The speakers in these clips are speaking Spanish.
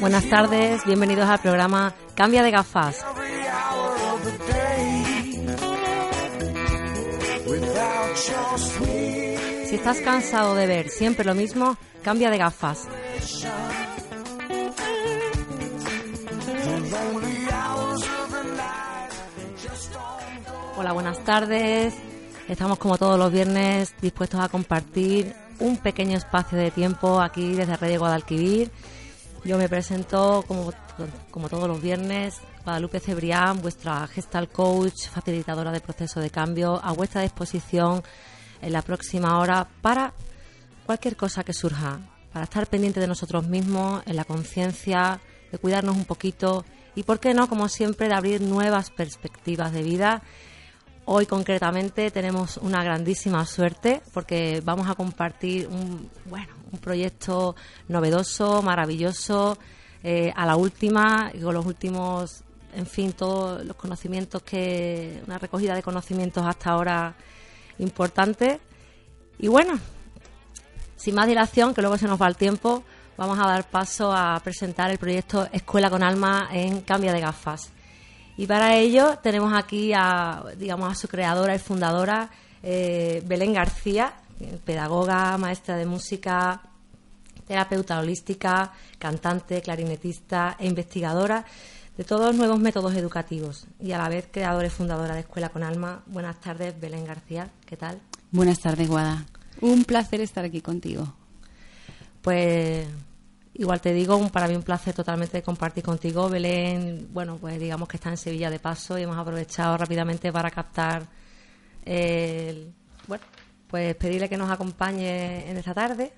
Buenas tardes, bienvenidos al programa Cambia de gafas. Si estás cansado de ver siempre lo mismo, cambia de gafas. Buenas tardes. Estamos como todos los viernes dispuestos a compartir un pequeño espacio de tiempo aquí desde Reyes Guadalquivir. Yo me presento como, como todos los viernes, Guadalupe Cebrián, vuestra gestal coach, facilitadora de proceso de cambio, a vuestra disposición en la próxima hora para cualquier cosa que surja, para estar pendiente de nosotros mismos, en la conciencia, de cuidarnos un poquito y, ¿por qué no?, como siempre, de abrir nuevas perspectivas de vida. Hoy concretamente tenemos una grandísima suerte porque vamos a compartir un, bueno, un proyecto novedoso, maravilloso, eh, a la última, con los últimos, en fin, todos los conocimientos que, una recogida de conocimientos hasta ahora importante. Y bueno, sin más dilación, que luego se nos va el tiempo, vamos a dar paso a presentar el proyecto Escuela con Alma en Cambia de Gafas. Y para ello tenemos aquí a, digamos, a su creadora y fundadora, eh, Belén García, pedagoga, maestra de música, terapeuta holística, cantante, clarinetista e investigadora de todos los nuevos métodos educativos y a la vez creadora y fundadora de Escuela con Alma. Buenas tardes, Belén García, ¿qué tal? Buenas tardes, Guada. Un placer estar aquí contigo. Pues igual te digo, un- para mí un placer totalmente compartir contigo. Belén, bueno, pues digamos que está en Sevilla de paso y hemos aprovechado rápidamente para captar el, bueno, pues pedirle que nos acompañe en esta tarde.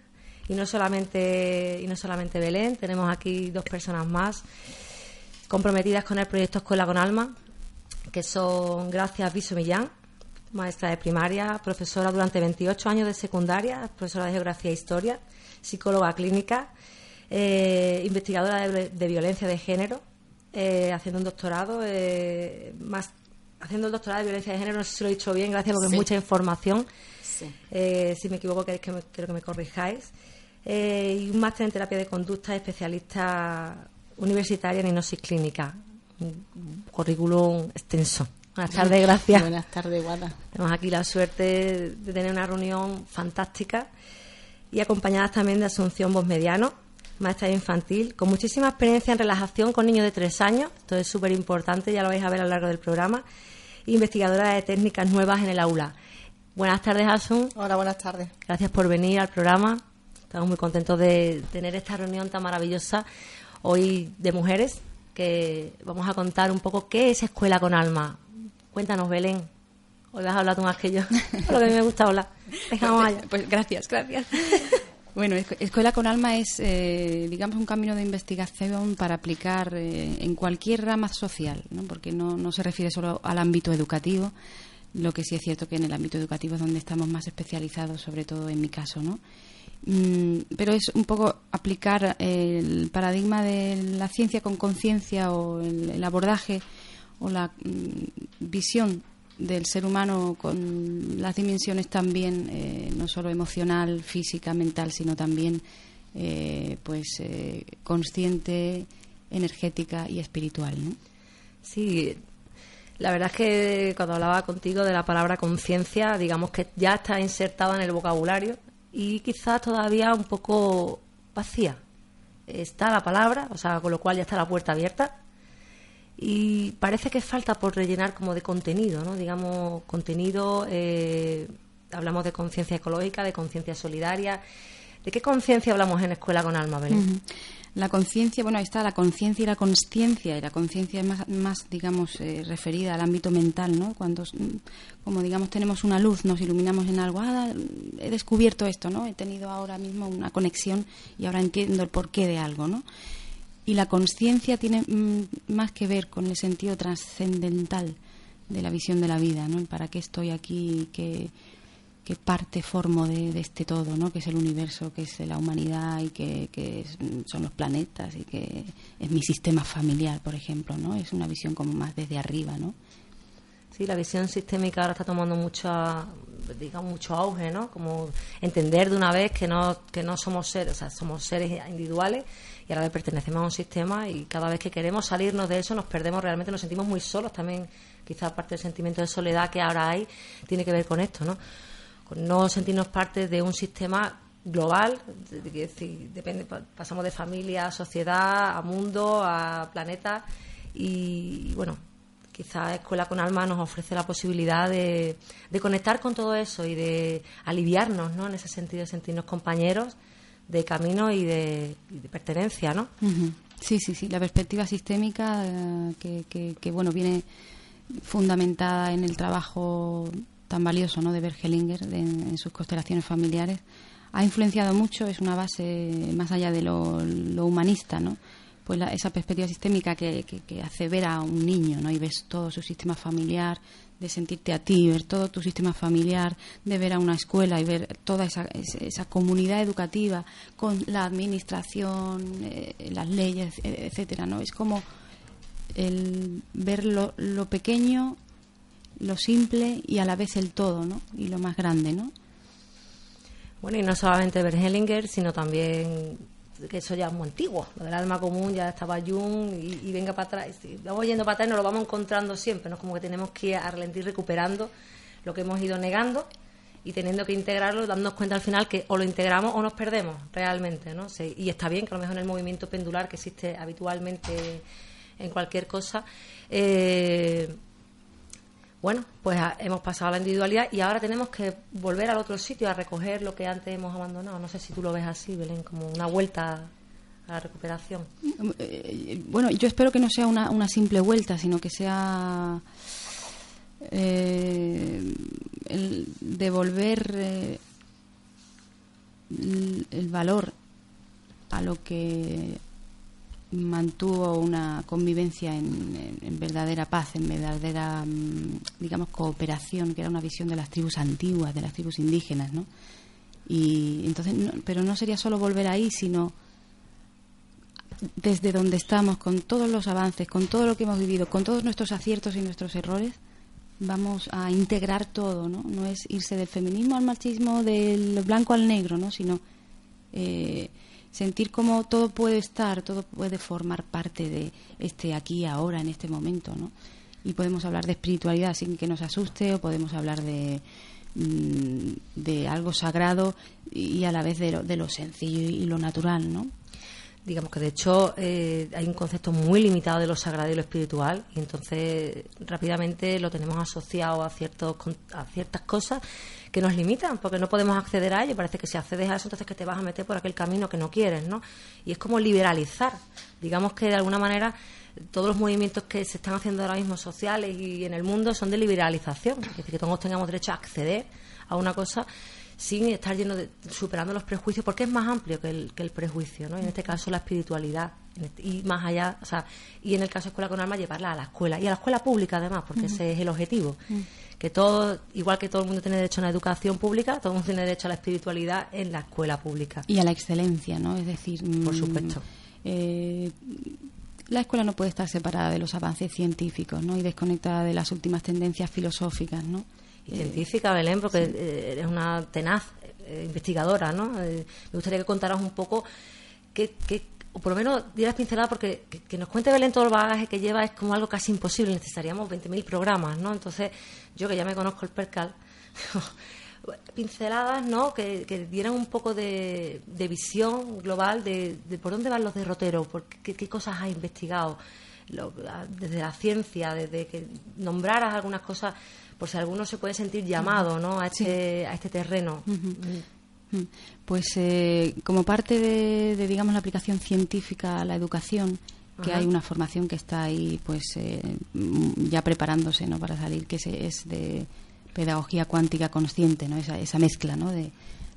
Y no solamente, y no solamente Belén, tenemos aquí dos personas más comprometidas con el proyecto Escuela con Alma, que son Gracias Viso Millán, maestra de primaria, profesora durante 28 años de secundaria, profesora de geografía e historia, psicóloga clínica, eh, investigadora de, de violencia de género, eh, haciendo un doctorado, eh, más haciendo el doctorado de violencia de género, no sé si lo he dicho bien, gracias porque Sí. es mucha información. Sí. Eh, si me equivoco, queréis que me, quiero que me corrijáis. Y un máster en terapia de conducta, especialista universitaria en hipnosis clínica. Un currículum extenso. Buenas tardes, gracias. Buenas tardes, Guada. Tenemos aquí la suerte de tener una reunión fantástica y acompañadas también de Asunción Bosmediano, maestra infantil, con muchísima experiencia en relajación con niños de tres años. Esto es súper importante, ya lo vais a ver a lo largo del programa. Investigadora de técnicas nuevas en el aula. Buenas tardes, Asun. Hola, buenas tardes. Gracias por venir al programa. Estamos muy contentos de tener esta reunión tan maravillosa hoy de mujeres, que vamos a contar un poco qué es Escuela con Alma. Cuéntanos, Belén. Hoy vas a hablar tú más que yo. Lo que a mí me gusta hablar. Venga, vamos allá. Pues gracias, gracias. Bueno, Escu- Escuela con Alma es, eh, digamos, un camino de investigación para aplicar eh, en cualquier rama social, ¿no? porque no, no se refiere solo al ámbito educativo, lo que sí es cierto que en el ámbito educativo es donde estamos más especializados, sobre todo en mi caso, ¿no? Mm, pero es un poco aplicar el paradigma de la ciencia con conciencia o el, el abordaje o la mm, visión del ser humano con las dimensiones también eh, no solo emocional, física, mental, sino también eh, pues eh, consciente, energética y espiritual, ¿no? Sí, la verdad es que cuando hablaba contigo de la palabra conciencia, digamos que ya está insertada en el vocabulario y quizás todavía un poco vacía. Está la palabra, o sea, con lo cual ya está la puerta abierta y parece que falta por rellenar como de contenido, ¿no? Digamos, contenido, eh, hablamos de conciencia ecológica, de conciencia solidaria. ¿De qué conciencia hablamos en Escuela con Alma, Belén? La conciencia, bueno, ahí está la conciencia y la consciencia, y la conciencia es más, más, digamos, eh, referida al ámbito mental, ¿no? Cuando, mm, como digamos, tenemos una luz, nos iluminamos en algo, ah, he descubierto esto, ¿no? He tenido ahora mismo una conexión y ahora entiendo el porqué de algo, ¿no? Y la conciencia tiene mm, más que ver con el sentido trascendental de la visión de la vida, ¿no? Para qué estoy aquí, qué, qué parte formo de, de este todo, ¿no? Que es el universo, que es la humanidad y que, que es- son los planetas y que es mi sistema familiar, por ejemplo, ¿no? Es una visión como más desde arriba, ¿no? Sí, la visión sistémica ahora está tomando mucha, digamos, mucho auge, ¿no? Como entender de una vez que no, que no somos seres, o sea, somos seres individuales y a la vez pertenecemos a un sistema y cada vez que queremos salirnos de eso nos perdemos realmente, nos sentimos muy solos también. Quizás parte del sentimiento de soledad que ahora hay tiene que ver con esto, ¿no? Con no sentirnos parte de un sistema global, decir, depende, pasamos de familia a sociedad, a mundo, a planeta y bueno, quizás Escuela con Alma nos ofrece la posibilidad de, de conectar con todo eso y de aliviarnos, ¿no? En ese sentido, de sentirnos compañeros de camino y de, pertenencia, ¿no? Sí, sí, sí. La perspectiva sistémica eh, que, que, bueno, viene fundamentada en el trabajo tan valioso ¿no? de Bergelinger en, sus constelaciones familiares ha influenciado mucho, es una base más allá de lo, humanista, ¿no? pues esa perspectiva sistémica que, que, hace ver a un niño ¿no? y ves todo su sistema familiar, de sentirte a ti, ver todo tu sistema familiar, de ver a una escuela y ver toda esa, esa comunidad educativa con la administración, eh, las leyes, etcétera, ¿no? Es como el ver lo, lo, pequeño, lo simple y a la vez el todo, ¿no? Y lo más grande, ¿no? Bueno, y no solamente ver Hellinger, sino también que eso ya es muy antiguo, lo del alma común ya estaba Jung y, venga para atrás, vamos yendo para atrás y nos lo vamos encontrando siempre, ¿no? Como que tenemos que ir a relentir recuperando lo que hemos ido negando y teniendo que integrarlo, dándonos cuenta al final que o lo integramos o nos perdemos realmente, ¿no? y está bien que a lo mejor en el movimiento pendular que existe habitualmente en cualquier cosa, eh, bueno, pues hemos pasado a la individualidad y ahora tenemos que volver al otro sitio a recoger lo que antes hemos abandonado. No sé si tú lo ves así, Belén, como una vuelta a la recuperación. Eh, bueno, yo espero que no sea una, una simple vuelta, sino que sea eh, el devolver eh, el valor a lo que mantuvo una convivencia en, verdadera paz, en verdadera, mm, digamos, cooperación, que era una visión de las tribus antiguas, de las tribus indígenas, ¿no? Y entonces, pero no sería solo volver ahí, sino desde donde estamos, con todos los avances, con todo lo que hemos vivido, con todos nuestros aciertos y nuestros errores, vamos a integrar todo, ¿no? No es irse del feminismo al machismo, del blanco al negro, ¿no? Sino eh, sentir como todo puede estar, todo puede formar parte de este aquí, ahora, en este momento, ¿no? Y podemos hablar de espiritualidad sin que nos asuste o podemos hablar de, mm, de algo sagrado y a la vez de lo, de lo sencillo y lo natural, ¿no? Digamos que de hecho eh, hay un concepto muy limitado de lo sagrado y lo espiritual y entonces rápidamente lo tenemos asociado a ciertos a ciertas cosas que nos limitan porque no podemos acceder a ello. Parece que si accedes a eso entonces que te vas a meter por aquel camino que no quieres no y es como liberalizar. Digamos que de alguna manera todos los movimientos que se están haciendo ahora mismo sociales y en el mundo son de liberalización. Es decir que todos tengamos derecho a acceder a una cosa sin estar lleno de, superando los prejuicios, porque es más amplio que el, que el prejuicio, ¿no? en este caso la espiritualidad, este, y más allá, o sea, y en el caso Escuela con Alma llevarla a la escuela, y a la escuela pública además, porque ese es el objetivo. Que todo, igual que todo el mundo tiene derecho a una educación pública, todo el mundo tiene derecho a la espiritualidad en la escuela pública. Y a la excelencia, ¿no? Es decir, por supuesto. Eh, la escuela no puede estar separada de los avances científicos, ¿no? Y desconectada de las últimas tendencias filosóficas, ¿no? Y científica, Belén, porque eh, eres una tenaz eh, investigadora, ¿no? Eh, me gustaría que contaras un poco qué, o por lo menos dieras pincelada, porque que, nos cuente Belén todo el bagaje que lleva es como algo casi imposible, necesitaríamos 20.000 programas, ¿no? Entonces, yo que ya me conozco el percal, pinceladas, ¿no? Que, dieran un poco de, visión global de, por dónde van los derroteros, por qué, qué cosas has investigado, desde la ciencia, desde que nombraras algunas cosas por si alguno se puede sentir llamado ¿no? a, este, a este terreno. Pues eh, como parte de, digamos, la aplicación científica a la educación, que hay una formación que está ahí pues eh, ya preparándose ¿no? para salir, que es de pedagogía cuántica consciente, ¿no? esa, esa mezcla ¿no? de,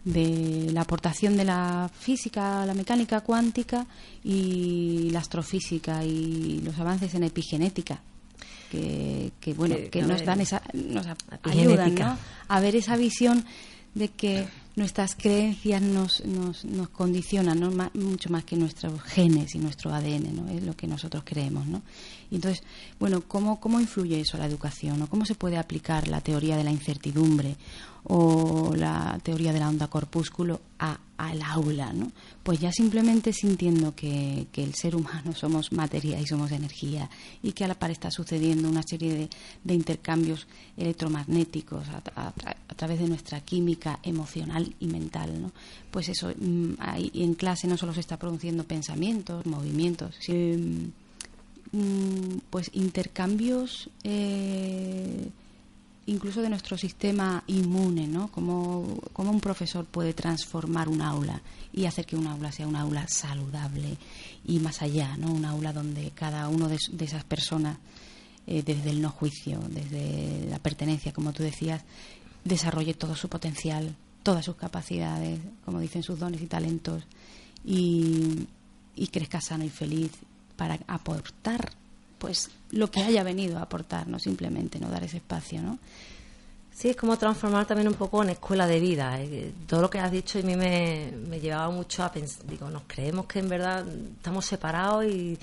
de la aportación de la física, la mecánica cuántica y la astrofísica y los avances en epigenética que, bueno que, nos dan esa nos ayudan a ver esa visión de que nuestras creencias nos, nos, nos condicionan ¿no? mucho más que nuestros genes y nuestro ADN, ¿no? es lo que nosotros creemos. ¿no? Y entonces, bueno, ¿cómo, ¿cómo influye eso a la educación? ¿O ¿Cómo se puede aplicar la teoría de la incertidumbre o la teoría de la onda corpúsculo a, al aula? ¿no? Pues ya simplemente sintiendo que, que, el ser humano somos materia y somos energía y que a la par está sucediendo una serie de, de intercambios electromagnéticos a, través de nuestra química emocional y mental, ¿no? Pues eso, mm, ahí en clase no solo se está produciendo pensamientos, movimientos, sino, mm, pues intercambios eh, incluso de nuestro sistema inmune, ¿no? Como, como un profesor puede transformar un aula y hacer que un aula sea un aula saludable y más allá, ¿no? Un aula donde cada uno de, de esas personas, eh, desde el no juicio, desde la pertenencia, como tú decías, desarrolle todo su potencial, todas sus capacidades, como dicen sus dones y talentos, y, y crezca sano y feliz para aportar pues lo que haya venido a aportar, no simplemente no dar ese espacio, ¿no? Sí, es como transformar también un poco en escuela de vida. ¿eh? Todo lo que has dicho a mí me, me llevaba mucho a pensar, digo, nos creemos que en verdad estamos separados y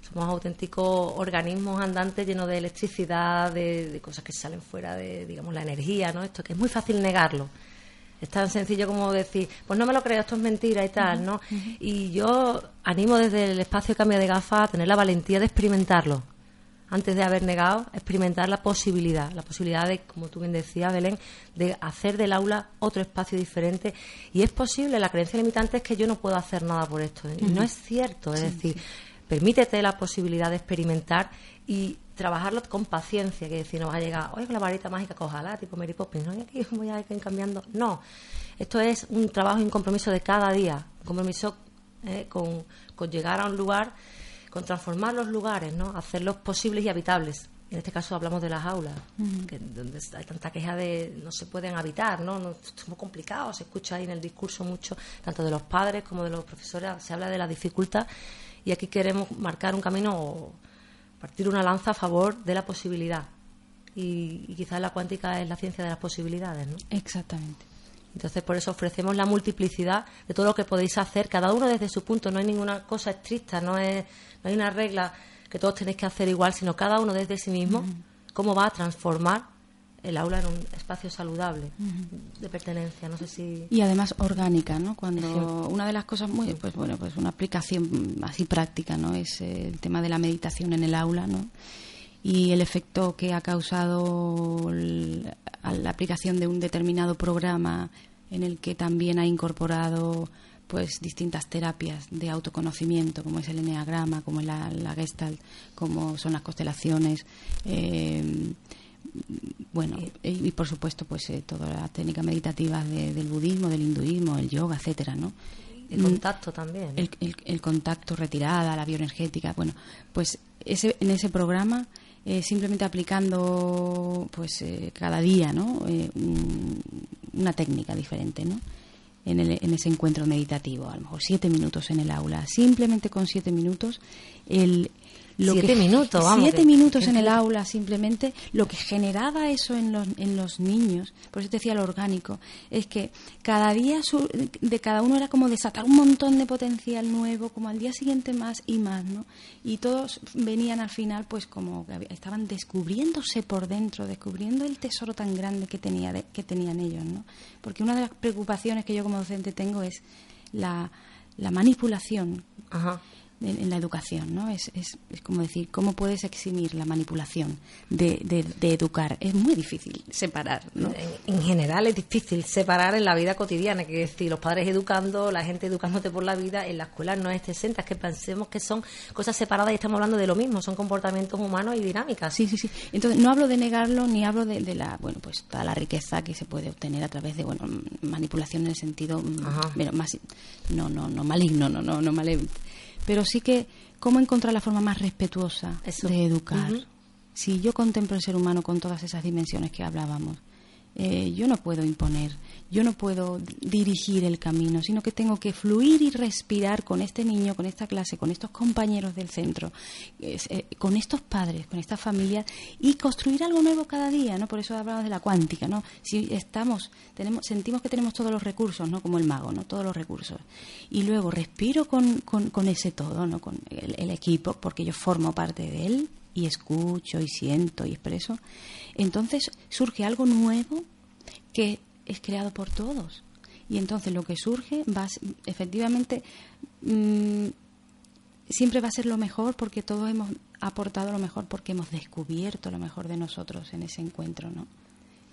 somos auténticos organismos andantes llenos de electricidad, de, de, cosas que salen fuera de, digamos, la energía, ¿no? Esto que es muy fácil negarlo. Es tan sencillo como decir, pues no me lo creo, esto es mentira y tal, ¿no? Y yo animo desde el espacio de cambio de gafas a tener la valentía de experimentarlo. Antes de haber negado, experimentar la posibilidad, la posibilidad de, como tú bien decías, Belén, de hacer del aula otro espacio diferente. Y es posible, la creencia limitante es que yo no puedo hacer nada por esto. Uh -huh. Y no es cierto, es sí, decir, sí. permítete la posibilidad de experimentar y trabajarlo con paciencia, que decir, no va a llegar, oye, con la varita mágica, cojala, tipo Mary Poppins, ¿no? Y aquí voy a ir cambiando. No, esto es un trabajo y un compromiso de cada día, un compromiso eh, con, con, llegar a un lugar, con transformar los lugares, ¿no? Hacerlos posibles y habitables. En este caso hablamos de las aulas, uh -huh. que, donde hay tanta queja de no se pueden habitar, ¿no? no es muy complicado, se escucha ahí en el discurso mucho, tanto de los padres como de los profesores, se habla de la dificultad y aquí queremos marcar un camino partir una lanza a favor de la posibilidad. Y, y quizás la cuántica es la ciencia de las posibilidades, ¿no? Exactamente. Entonces, por eso ofrecemos la multiplicidad de todo lo que podéis hacer, cada uno desde su punto. No hay ninguna cosa estricta, no, es, no hay una regla que todos tenéis que hacer igual, sino cada uno desde sí mismo, uh -huh. cómo va a transformar el aula en un espacio saludable uh -huh. de pertenencia no sé si y además orgánica no cuando una de las cosas muy pues bueno pues una aplicación así práctica no es el tema de la meditación en el aula no y el efecto que ha causado la aplicación de un determinado programa en el que también ha incorporado pues distintas terapias de autoconocimiento como es el enneagrama como la, la gestalt como son las constelaciones eh, bueno, y, por supuesto, pues eh, toda la técnica meditativa de, del budismo, del hinduismo, el yoga, etcétera, ¿no? El contacto también. El, el, el, contacto, retirada, la bioenergética. Bueno, pues ese, en ese programa, eh, simplemente aplicando, pues eh, cada día, ¿no? Eh, un, una técnica diferente, ¿no? En, el, en, ese encuentro meditativo, a lo mejor siete minutos en el aula. Simplemente con siete minutos, el, lo siete que, minutos, vamos. Siete que, minutos que, en el aula, simplemente lo que generaba eso en los, en los niños, por eso te decía lo orgánico, es que cada día su, de cada uno era como desatar un montón de potencial nuevo, como al día siguiente más y más, ¿no? Y todos venían al final, pues como estaban descubriéndose por dentro, descubriendo el tesoro tan grande que, tenía de, que tenían ellos, ¿no? Porque una de las preocupaciones que yo como docente tengo es la, la manipulación. Ajá en, en la educación, ¿no? Es, es, es, como decir, ¿cómo puedes eximir la manipulación de, de, de educar? Es muy difícil separar, ¿no? En, en, general es difícil separar en la vida cotidiana, que decir, los padres educando, la gente educándote por la vida, en la escuela no es exenta, es que pensemos que son cosas separadas y estamos hablando de lo mismo, son comportamientos humanos y dinámicas. Sí, sí, sí. Entonces, no hablo de negarlo, ni hablo de, de la, bueno, pues toda la riqueza que se puede obtener a través de, bueno, manipulación en el sentido, pero más, no, no, no maligno, no, no, no maligno pero sí que cómo encontrar la forma más respetuosa Eso. de educar. Uh -huh. Si yo contemplo el ser humano con todas esas dimensiones que hablábamos, eh, yo no puedo imponer, yo no puedo dirigir el camino, sino que tengo que fluir y respirar con este niño, con esta clase, con estos compañeros del centro, eh, con estos padres, con esta familia y construir algo nuevo cada día, ¿no? Por eso hablamos de la cuántica, ¿no? Si estamos, tenemos, sentimos que tenemos todos los recursos, ¿no? Como el mago, ¿no? Todos los recursos. Y luego respiro con, con, ese todo, ¿no? Con el equipo, porque yo formo parte de él y escucho y siento y expreso. Entonces surge algo nuevo que es creado por todos. Y entonces lo que surge va efectivamente mm, siempre va a ser lo mejor porque todos hemos aportado lo mejor porque hemos descubierto lo mejor de nosotros en ese encuentro, ¿no?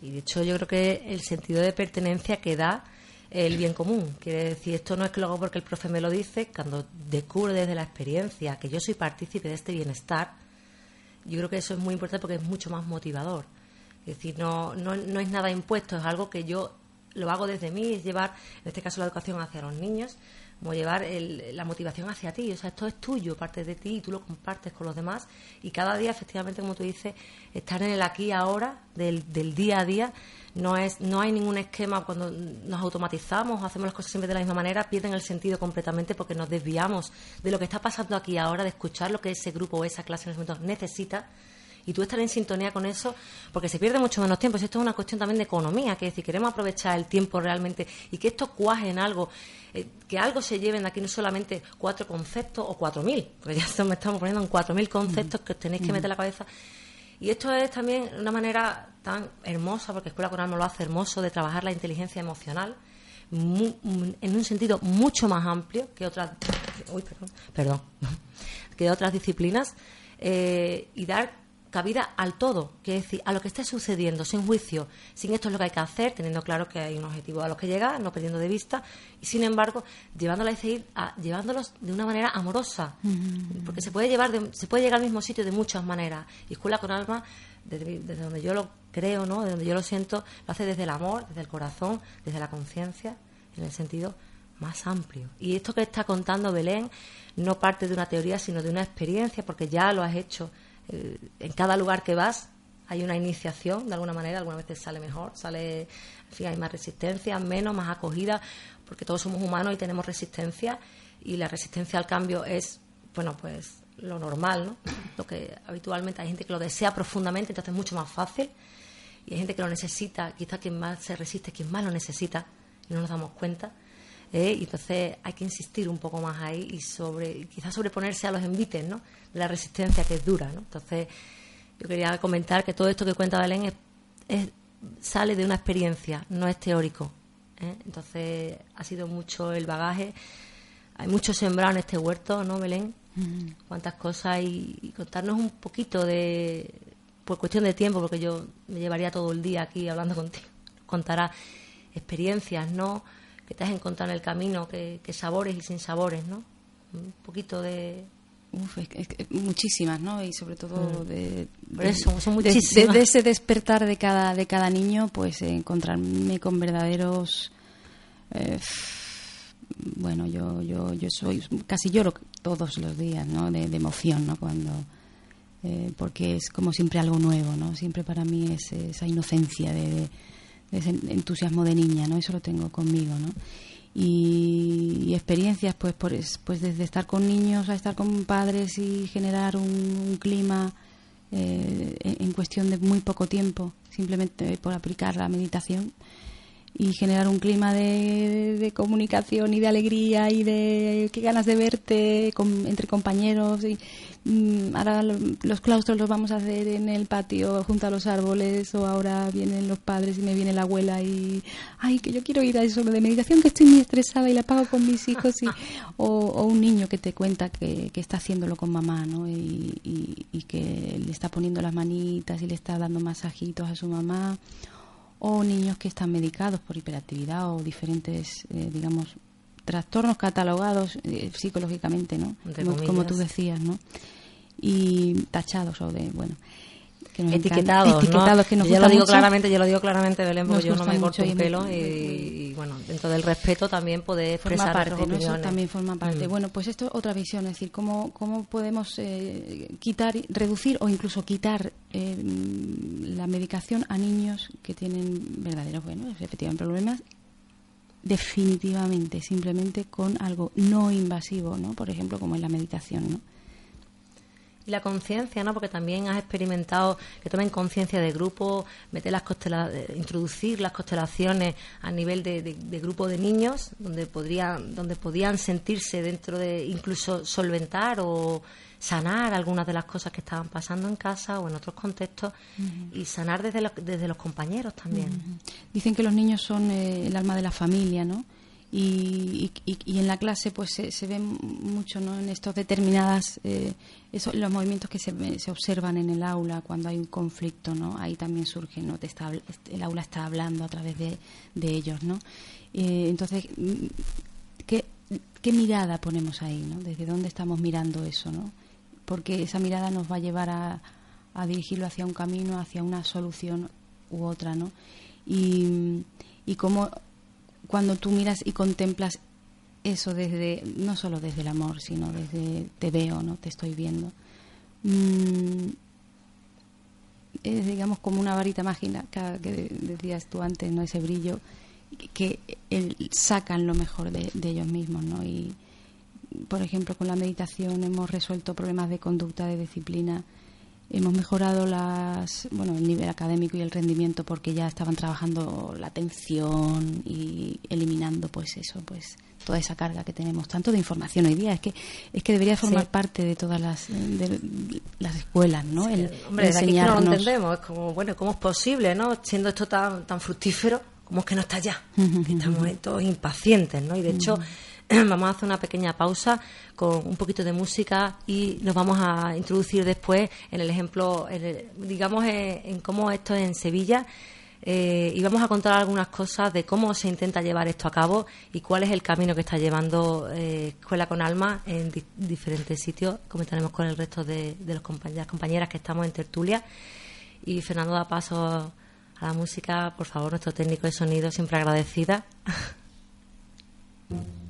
Y de hecho yo creo que el sentido de pertenencia que da el bien común. Quiere decir, esto no es que lo hago porque el profe me lo dice, cuando descubro desde la experiencia que yo soy partícipe de este bienestar, yo creo que eso es muy importante porque es mucho más motivador. Es decir, no, no, no es nada impuesto, es algo que yo lo hago desde mí, es llevar, en este caso, la educación hacia los niños, como llevar la motivación hacia ti. O sea, esto es tuyo, parte de ti y tú lo compartes con los demás. Y cada día, efectivamente, como tú dices, estar en el aquí ahora del, del día a día no es no hay ningún esquema cuando nos automatizamos hacemos las cosas siempre de la misma manera pierden el sentido completamente porque nos desviamos de lo que está pasando aquí ahora de escuchar lo que ese grupo o esa clase en ese necesita y tú estar en sintonía con eso, porque se pierde mucho menos tiempo. Esto es una cuestión también de economía, que es decir, queremos aprovechar el tiempo realmente y que esto cuaje en algo, eh, que algo se lleven de aquí no solamente cuatro conceptos o cuatro mil, porque ya estamos, estamos poniendo en cuatro mil conceptos que os tenéis que meter la cabeza. Y esto es también una manera tan hermosa, porque Escuela Coral no lo hace hermoso, de trabajar la inteligencia emocional en un sentido mucho más amplio que otras, uy, perdón, perdón, que otras disciplinas eh, y dar cabida al todo, que es decir, a lo que esté sucediendo, sin juicio, sin esto es lo que hay que hacer, teniendo claro que hay un objetivo a los que llegar, no perdiendo de vista, y sin embargo, llevándolos a seguir, llevándolos de una manera amorosa, porque se puede llevar, se puede llegar al mismo sitio de muchas maneras. Y Escuela con Alma, desde, donde yo lo creo, ¿no? desde donde yo lo siento, lo hace desde el amor, desde el corazón, desde la conciencia, en el sentido más amplio. Y esto que está contando Belén no parte de una teoría, sino de una experiencia, porque ya lo has hecho eh, en cada lugar que vas hay una iniciación, de alguna manera, algunas veces sale mejor, sale, en fin, hay más resistencia, menos, más acogida, porque todos somos humanos y tenemos resistencia, y la resistencia al cambio es, bueno, pues lo normal, ¿no? Lo que habitualmente hay gente que lo desea profundamente, entonces es mucho más fácil, y hay gente que lo necesita, quizás quien más se resiste quien más lo necesita, y no nos damos cuenta. ¿Eh? Y entonces hay que insistir un poco más ahí y sobre quizás sobreponerse a los envites, ¿no? La resistencia que es dura, ¿no? Entonces yo quería comentar que todo esto que cuenta Belén es, sale de una experiencia, no es teórico. ¿eh? Entonces ha sido mucho el bagaje. Hay mucho sembrado en este huerto, ¿no, Belén? Cuántas cosas y, contarnos un poquito de, por cuestión de tiempo, porque yo me llevaría todo el día aquí hablando contigo. Contará experiencias, ¿no? Que te has encontrado en el camino, que, sabores y sin sabores, ¿no? Un poquito de, Uf, muchísimas, ¿no? Y sobre todo mm. de, eso, son muchísimas. De, ese despertar de cada de cada niño, pues encontrarme con verdaderos eh, bueno, yo yo yo soy casi lloro todos los días, ¿no? De, emoción, ¿no? Cuando eh, porque es como siempre algo nuevo, ¿no? Siempre para mí es esa inocencia de ese entusiasmo de niña, ¿no? Eso lo tengo conmigo, ¿no? Y, experiencias, pues, por, pues desde estar con niños a estar con padres y generar un, clima eh, en cuestión de muy poco tiempo, simplemente por aplicar la meditación y generar un clima de, comunicación y de alegría y de qué ganas de verte entre compañeros y mm, ahora los claustros los vamos a hacer en el patio junto a los árboles o ahora vienen los padres y me viene la abuela y ay que yo quiero ir a eso de meditación que estoy muy estresada y la pago con mis hijos y, o, un niño que te cuenta que, que está haciéndolo con mamá ¿no? y, y que le está poniendo las manitas y le está dando masajitos a su mamá o niños que están medicados por hiperactividad o diferentes, eh, digamos, trastornos catalogados eh, psicológicamente, ¿no? Como, tú decías, ¿no? Y tachados o de, bueno. Que nos encanta. etiquetados, Etiquetados, ¿no? que nos yo lo digo mucho. claramente, yo lo digo claramente, Belén, porque Nos yo no me corto es pelo y, y, bueno, dentro del respeto también poder forma expresar parte, ¿no? Eso también forma parte. Mm. Bueno, pues esto es otra visión, es decir, cómo, cómo podemos eh, quitar, reducir o incluso quitar eh, la medicación a niños que tienen verdaderos, bueno, efectivamente problemas definitivamente, simplemente con algo no invasivo, ¿no? Por ejemplo, como es la meditación, ¿no? Y la conciencia, ¿no? Porque también has experimentado que tomen conciencia de grupo, meter las constela- eh, introducir las constelaciones a nivel de, de- de grupo de niños, donde podrían, donde podían sentirse dentro de, incluso solventar o sanar algunas de las cosas que estaban pasando en casa o en otros contextos y sanar desde los, desde los compañeros también. Dicen que los niños son eh, el alma de la familia, ¿no? Y, y- y- en la clase pues se, se ve mucho, ¿no? En estos determinadas, eh, eso- los movimientos que se, se observan en el aula cuando hay un conflicto, ¿no? Ahí también surge, ¿no? Te está, el aula está hablando a través de, de ellos, ¿no? Eh, entonces, mm, ¿qué, ¿qué mirada ponemos ahí, ¿no? ¿Desde dónde estamos mirando eso, ¿no? Porque esa mirada nos va a llevar a, a dirigirlo hacia un camino, hacia una solución u otra, ¿no? Y, y cómo cuando tú miras y contemplas eso desde, no solo desde el amor, sino desde te veo, ¿no? Te estoy viendo. Mm, es, digamos, como una varita mágica que decías tú antes, ¿no? Ese brillo que el- sacan lo mejor de, de ellos mismos, ¿no? Y, por ejemplo, con la meditación hemos resuelto problemas de conducta, de disciplina, hemos mejorado las, bueno, el nivel académico y el rendimiento porque ya estaban trabajando la atención y eliminando, pues eso, pues toda esa carga que tenemos, tanto de información hoy día, es que es que debería formar Sí. parte de todas las de las escuelas, ¿no? El, Hombre, el aquí es que no lo entendemos. Es como, bueno, ¿cómo es posible, no? Siendo esto tan, tan fructífero, ¿cómo es que no está ya? Estamos todos impacientes, ¿no? Y de hecho, vamos a hacer una pequeña pausa con un poquito de música y nos vamos a introducir después en el ejemplo, en el- digamos, en, en cómo esto es en Sevilla. eh, y vamos a contar algunas cosas de cómo se intenta llevar esto a cabo y cuál es el camino que está llevando eh, Escuela con Alma en di- diferentes sitios. Comentaremos con el resto de, de los compañ- las compañeras que estamos en tertulia. Y Fernando da paso a la música, por favor, nuestro técnico de sonido, siempre agradecida.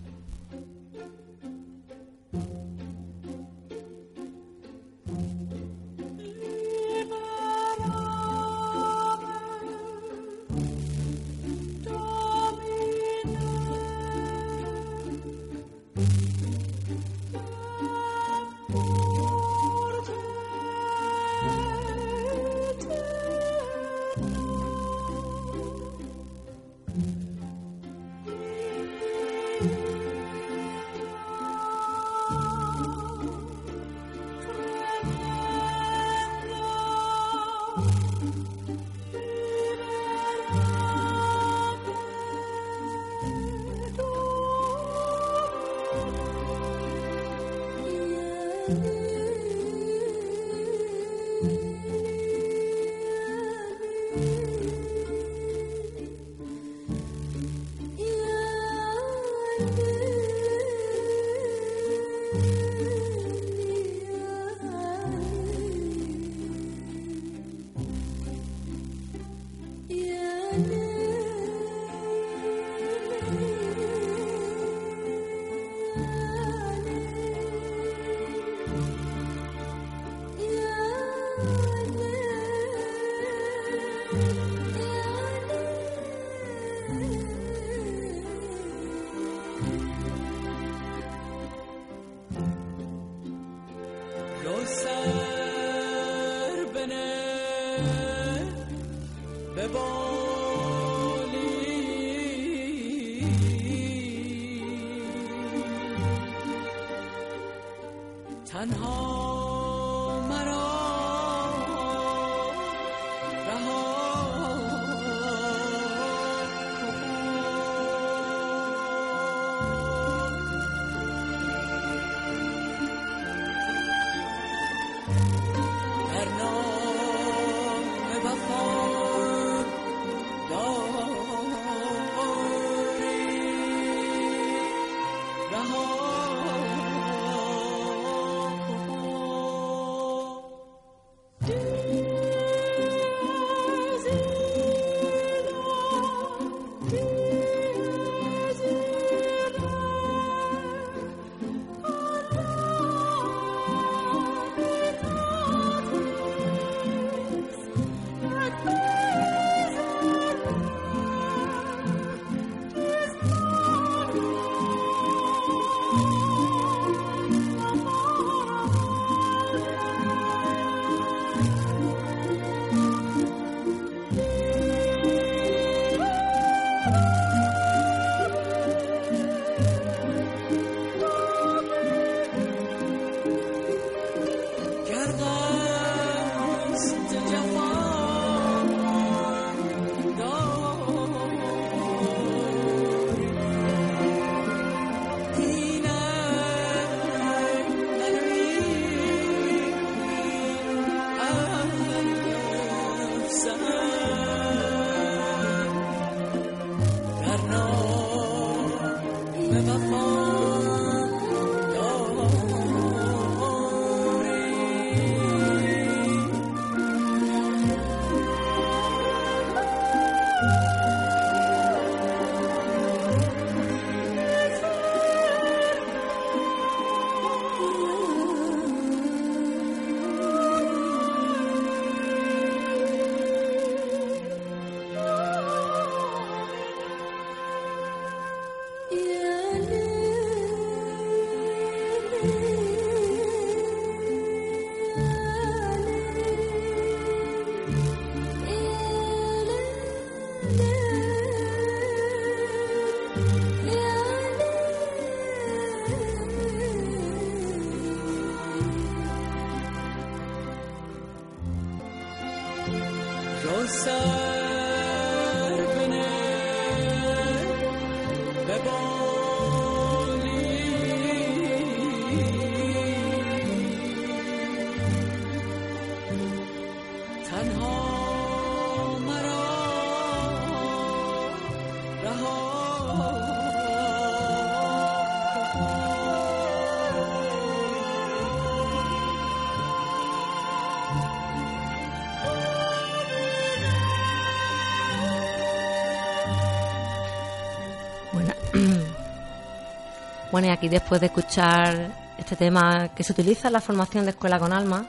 Bueno, y aquí después de escuchar este tema que se utiliza en la formación de Escuela con Alma,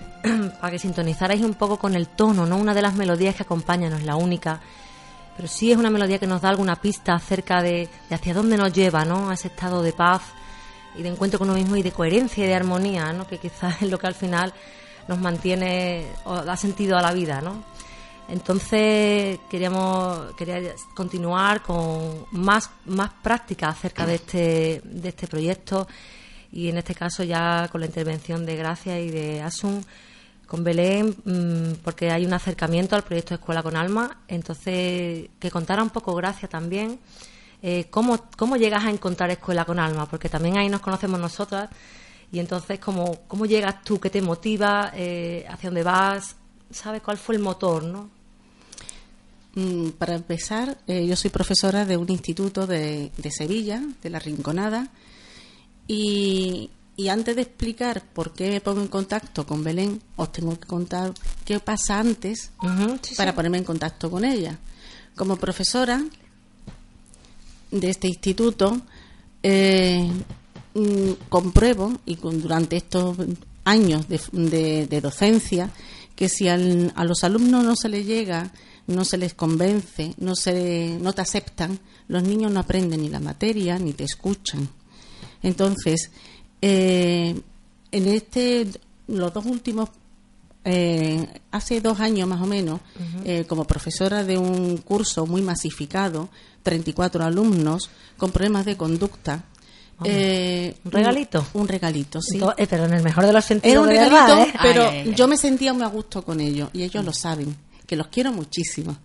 para que sintonizarais un poco con el tono, ¿no? Una de las melodías que acompaña, no es la única, pero sí es una melodía que nos da alguna pista acerca de, hacia dónde nos lleva, ¿no? A ese estado de paz y de encuentro con uno mismo y de coherencia y de armonía, ¿no? Que quizás es lo que al final nos mantiene o da sentido a la vida, ¿no? Entonces queríamos quería continuar con más, más práctica acerca de este, de este proyecto y en este caso ya con la intervención de Gracia y de Asun con Belén mm, porque hay un acercamiento al proyecto Escuela con Alma. Entonces que contara un poco Gracia también eh, cómo, cómo llegas a encontrar Escuela con Alma porque también ahí nos conocemos nosotras. Y entonces cómo, cómo llegas tú, qué te motiva, eh, hacia dónde vas, ¿sabes cuál fue el motor, no? Mm, para empezar, eh, yo soy profesora de un instituto de, Sevilla, de La Rinconada, y, antes de explicar por qué me pongo en contacto con Belén, os tengo que contar qué pasa antes para ponerme en contacto con ella. Como profesora de este instituto, eh, mm, compruebo, y durante estos años de, docencia, que si a los alumnos no se les llega no se les convence, no, se, no te aceptan, los niños no aprenden ni la materia ni te escuchan. Entonces, eh, en este, los dos últimos, eh, hace dos años más o menos, eh, como profesora de un curso muy masificado, 34 alumnos con problemas de conducta, ¿Un regalito? Un, regalito, sí. pero en el mejor de los sentidos. Era un regalito, pero yo me sentía muy a gusto con ellos y ellos lo saben que los quiero muchísimo.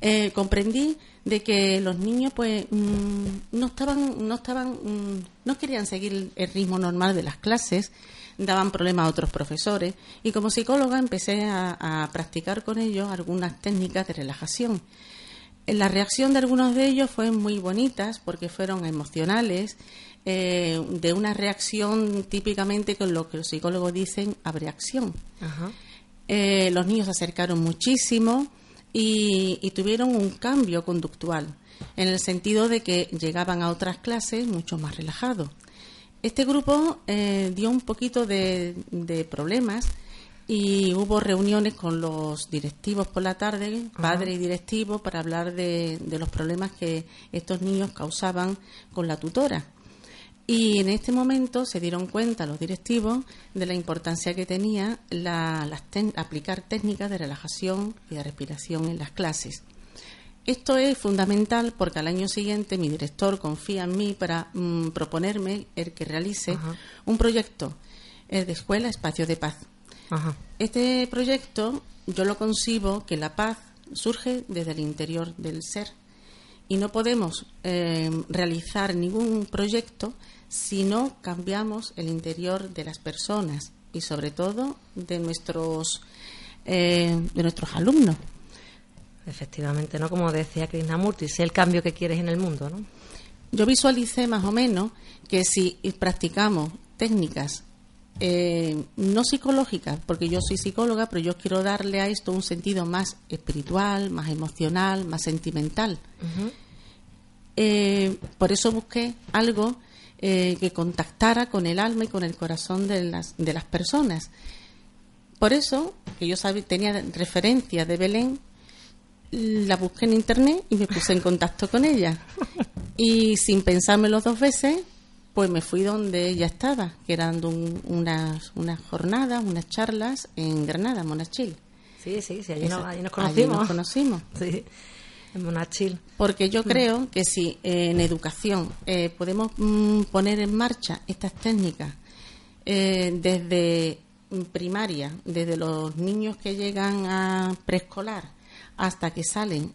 Eh, comprendí de que los niños pues mm, no estaban no estaban mm, no querían seguir el ritmo normal de las clases daban problemas a otros profesores y como psicóloga empecé a, practicar con ellos algunas técnicas de relajación la reacción de algunos de ellos fue muy bonitas porque fueron emocionales eh, de una reacción típicamente con lo que los psicólogos dicen abreacción Ajá. Eh, los niños se acercaron muchísimo y, tuvieron un cambio conductual, en el sentido de que llegaban a otras clases mucho más relajados. Este grupo eh, dio un poquito de, problemas y hubo reuniones con los directivos por la tarde, padre y directivos, para hablar de, los problemas que estos niños causaban con la tutora. Y en este momento se dieron cuenta los directivos de la importancia que tenía la, aplicar técnicas de relajación y de respiración en las clases. Esto es fundamental porque al año siguiente mi director confía en mí para mm, proponerme el que realice un proyecto el de escuela Espacio de Paz. Este proyecto yo lo concibo que la paz surge desde el interior del ser y no podemos eh, realizar ningún proyecto si no cambiamos el interior de las personas y sobre todo de nuestros eh, de nuestros alumnos. Efectivamente, ¿no? Como decía Krishnamurti, sé el cambio que quieres en el mundo, ¿no? Yo visualicé más o menos que si practicamos técnicas eh, no psicológicas, porque yo soy psicóloga, pero yo quiero darle a esto un sentido más espiritual, más emocional, más sentimental. Eh, por eso busqué algo eh, que contactara con el alma y con el corazón de las, de las personas. Por eso, que yo sabía, tenía referencia de Belén, la busqué en internet y me puse en contacto con ella. Y sin pensármelo dos veces, pues me fui donde ella estaba, que eran unas, unas jornadas, unas charlas en Granada, Monachil. Sí, sí, sí, allí, nos conocimos. nos conocimos. Sí en Monachil. Porque yo mm. creo que si eh, en educación eh, podemos mm, poner en marcha estas técnicas eh, desde primaria, desde los niños que llegan a preescolar hasta que salen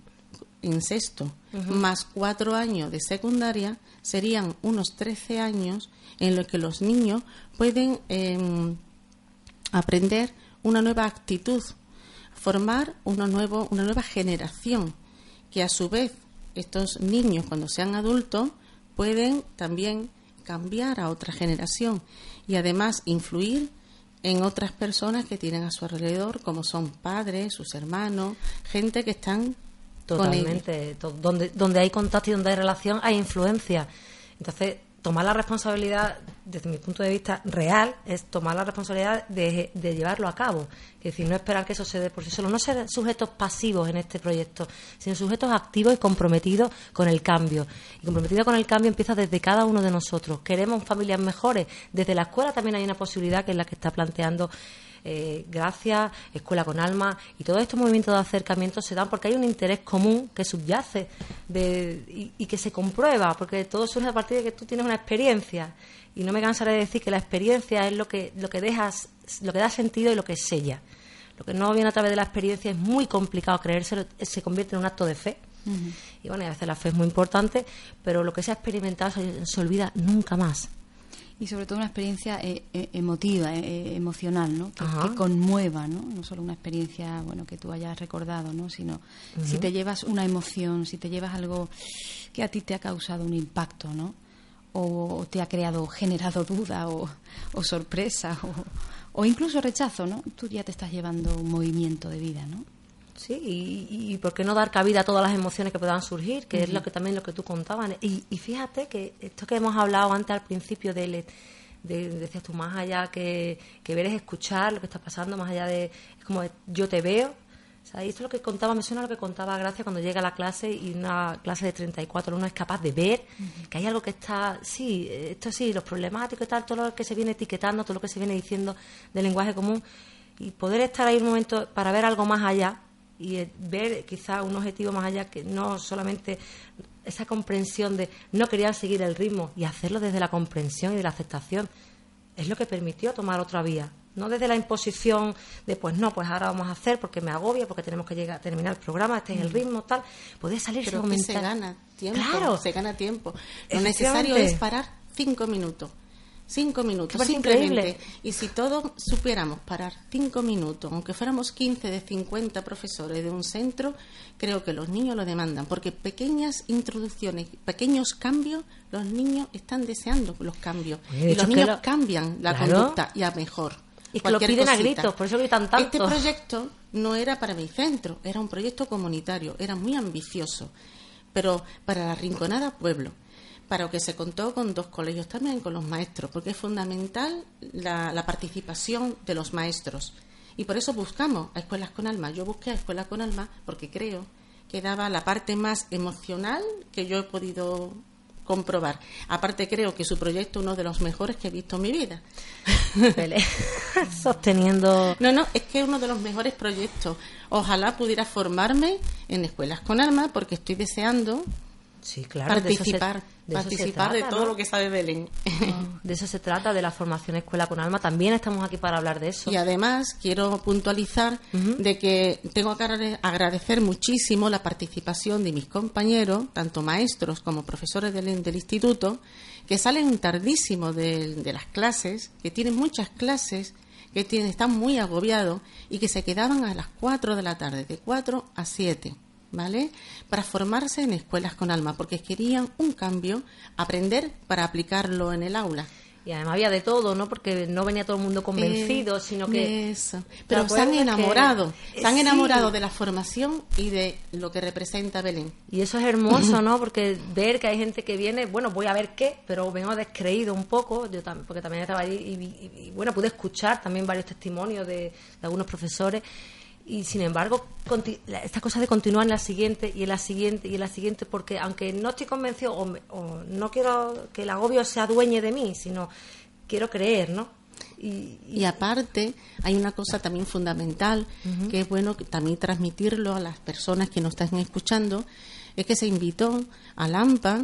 en sexto, más cuatro años de secundaria, serían unos 13 años en los que los niños pueden em, aprender una nueva actitud, formar una, nuevo, una nueva generación, que a su vez estos niños cuando sean adultos pueden también cambiar a otra generación y además influir en otras personas que tienen a su alrededor, como son padres, sus hermanos, gente que están Totalmente. Donde, donde hay contacto y donde hay relación, hay influencia. Entonces, tomar la responsabilidad, desde mi punto de vista real, es tomar la responsabilidad de, llevarlo a cabo. Es decir, no esperar que eso se dé por sí solo. No ser sujetos pasivos en este proyecto, sino sujetos activos y comprometidos con el cambio. Y comprometido con el cambio empieza desde cada uno de nosotros. Queremos familias mejores. Desde la escuela también hay una posibilidad que es la que está planteando eh, Gracias, Escuela con Alma, y todos estos movimientos de acercamiento se dan porque hay un interés común que subyace y, que se comprueba, porque todo surge a partir de que tú tienes una experiencia. Y no me cansaré de decir que la experiencia es lo que, lo que dejas, lo que da sentido y lo que sella. Lo que no viene a través de la experiencia es muy complicado creérselo, se convierte en un acto de fe. Y bueno, a veces la fe es muy importante, pero lo que se ha experimentado se olvida nunca más y sobre todo una experiencia eh, eh, emotiva, eh, emocional, ¿no? Que, conmueva, ¿no? No solo una experiencia, bueno, que tú hayas recordado, ¿no? Sino si te llevas una emoción, si te llevas algo que a ti te ha causado un impacto, ¿no? O te ha creado, generado duda o, sorpresa o, o incluso rechazo, ¿no? Tú ya te estás llevando un movimiento de vida, ¿no? Sí, y, por qué no dar cabida a todas las emociones que puedan surgir, que es lo que también lo que tú contabas. Y, fíjate que esto que hemos hablado antes al principio de, de decías tú, más allá que, que ver es escuchar lo que está pasando, más allá de, es como yo te veo. O sea, esto es lo que contaba, me suena lo que contaba Gracia cuando llega a la clase y una clase de 34 uno es capaz de ver que hay algo que está, sí, esto sí, los problemáticos y tal, todo lo que se viene etiquetando, todo lo que se viene diciendo del lenguaje común y poder estar ahí un momento para ver algo más allá y ver quizá un objetivo más allá que no solamente esa comprensión de no querían seguir el ritmo y hacerlo desde la comprensión y de la aceptación es lo que permitió tomar otra vía. No desde la imposición de pues no pues ahora vamos a hacer porque me agobia porque tenemos que llegar a terminar el programa este es el mm. ritmo tal puede salir pero se gana tiempo claro. se gana tiempo. Lo necesario es parar cinco minutos Cinco minutos, simplemente. Y si todos supiéramos parar cinco minutos, aunque fuéramos 15 de 50 profesores de un centro, creo que los niños lo demandan, porque pequeñas introducciones, pequeños cambios, los niños están deseando los cambios. y los niños cambian la conducta y a mejor. Y que lo piden a gritos, por eso gritan tanto. Este proyecto no era para mi centro, era un proyecto comunitario, era muy ambicioso, pero para la Rinconada Pueblo para lo que se contó con dos colegios también, con los maestros, porque es fundamental la, participación de los maestros. Y por eso buscamos a escuelas con alma. Yo busqué a escuelas con alma porque creo que daba la parte más emocional que yo he podido comprobar. Aparte creo que su proyecto es uno de los mejores que he visto en mi vida. Sosteniendo. No, no, es que es uno de los mejores proyectos. Ojalá pudiera formarme en escuelas con alma porque estoy deseando Sí, claro. Participar, de, participar de todo lo que sabe Belén. Ah, de eso se trata, de la formación Escuela con Alma. También estamos aquí para hablar de eso. Y además quiero puntualizar de que tengo que agradecer muchísimo la participación de mis compañeros, tanto maestros como profesores del, del instituto, que salen tardísimo de, de las clases, que tienen muchas clases que tienen, están muy agobiados y que se quedaban a las 4 de la tarde, de 4 a 7. ¿vale? Para formarse en escuelas con alma, porque querían un cambio, aprender para aplicarlo en el aula. Y además había de todo, ¿no? Porque no venía todo el mundo convencido, eh, sino que... Eso. Pero se han enamorado, se han enamorado de la formación y de lo que representa Belén. Y eso es hermoso, ¿no? Porque ver que hay gente que viene, bueno, voy a ver qué, pero vengo descreído un poco, yo porque también estaba allí y, bueno, pude escuchar también varios testimonios de, de algunos profesores y sin embargo esta cosa de continuar en la siguiente y en la siguiente y en la siguiente porque aunque no estoy convencido o, no quiero que el agobio se adueñe de mí sino quiero creer no y, aparte hay una cosa también fundamental que es bueno también transmitirlo a las personas que nos están escuchando es que se invitó a Lampa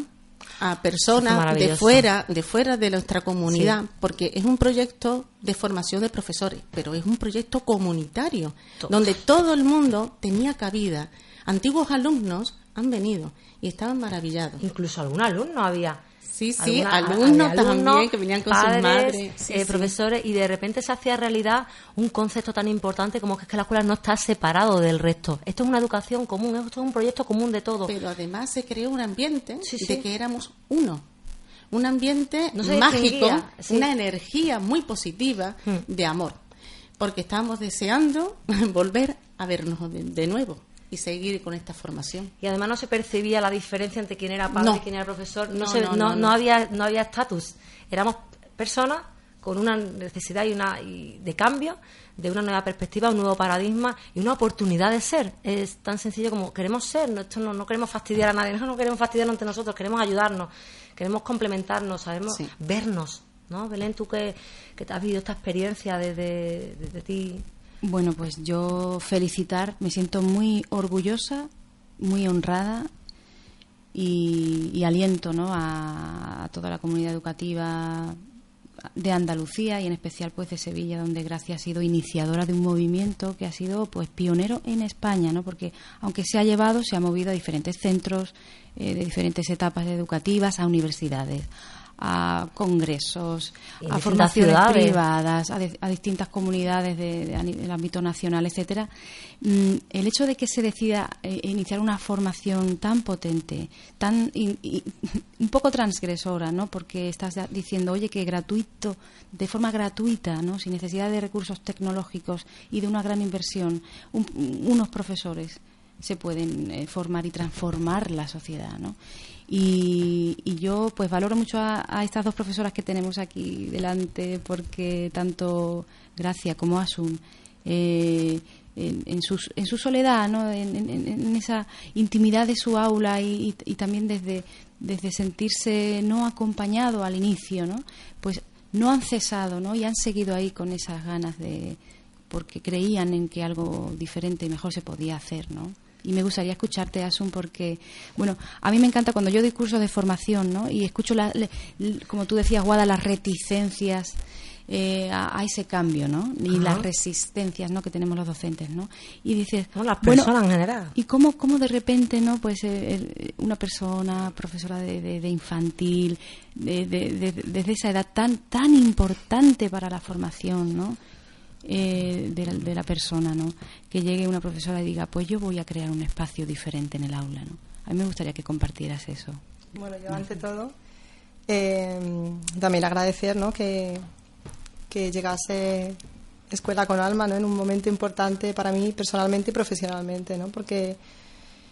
a personas de fuera, de fuera de nuestra comunidad, porque es un proyecto de formación de profesores, pero es un proyecto comunitario, donde todo el mundo tenía cabida. Antiguos alumnos han venido y estaban maravillados. Incluso algún alumno había. Sí, sí, alumnos, también que venían con sus madres. Eh, profesores, y de repente se hacía realidad un concepto tan importante como que es que la escuela no está separado del resto. Esto es una educación común, esto es un proyecto común de todos. Pero además se creó un ambiente de que éramos uno. Un ambiente mágico, una energía muy positiva hmm. de amor. Porque estábamos deseando volver a vernos de nuevo y seguir con esta formación. Y además no se percibía la diferencia entre quién era padre y quién era profesor. No, no, no, había no había estatus. Éramos personas con una necesidad y una de cambio, de una nueva perspectiva, un nuevo paradigma y una oportunidad de ser. Es tan sencillo como queremos ser, no, esto no, queremos fastidiar a nadie, no, no queremos fastidiarnos entre nosotros, queremos ayudarnos, queremos complementarnos, sabemos vernos. ¿no? Belén, tú que, que has vivido esta experiencia desde de, de ti bueno, pues yo felicitar, me siento muy orgullosa, muy honrada y, aliento ¿no? a, toda la comunidad educativa de Andalucía y en especial pues de Sevilla donde Gracia ha sido iniciadora de un movimiento que ha sido pues pionero en España no porque aunque se ha llevado se ha movido a diferentes centros eh, de diferentes etapas educativas a universidades a congresos, a formaciones privadas, a, distintas comunidades del ámbito nacional, etcétera. Mm, el hecho de que se decida eh, iniciar una formación tan potente, tan un poco transgresora, ¿no? Porque estás diciendo, oye, que gratuito, de forma gratuita, ¿no? Sin necesidad de recursos tecnológicos y de una gran inversión, unos profesores se pueden eh, formar y transformar la sociedad, ¿no? Y, yo pues valoro mucho a, estas dos profesoras que tenemos aquí delante porque tanto Gracia como Asun eh, en, su, en su soledad, ¿no? en, esa intimidad de su aula y, también desde, desde sentirse no acompañado al inicio, ¿no? pues no han cesado ¿no? y han seguido ahí con esas ganas de porque creían en que algo diferente y mejor se podía hacer, ¿no? Y me gustaría escucharte, Asun, porque, bueno, a mí me encanta cuando yo doy cursos de formación, ¿no? Y escucho, la, como tú decías, Guada, las reticencias eh, a, ese cambio, ¿no? Y las resistencias, ¿no? Que tenemos los docentes, ¿no? Y dices... No, las personas en general. ¿Y cómo, cómo de repente, ¿no? Pues eh, una persona, profesora de, de, infantil, desde esa edad tan, tan importante para la formación, ¿no? Eh, de, la, persona, ¿no? Que llegue una profesora y diga, pues yo voy a crear un espacio diferente en el aula, ¿no? A mí me gustaría que compartieras eso. Bueno, yo ante todo eh, también agradecer, ¿no? Que, que llegase Escuela con Alma, ¿no? En un momento importante para mí personalmente y profesionalmente, ¿no? Porque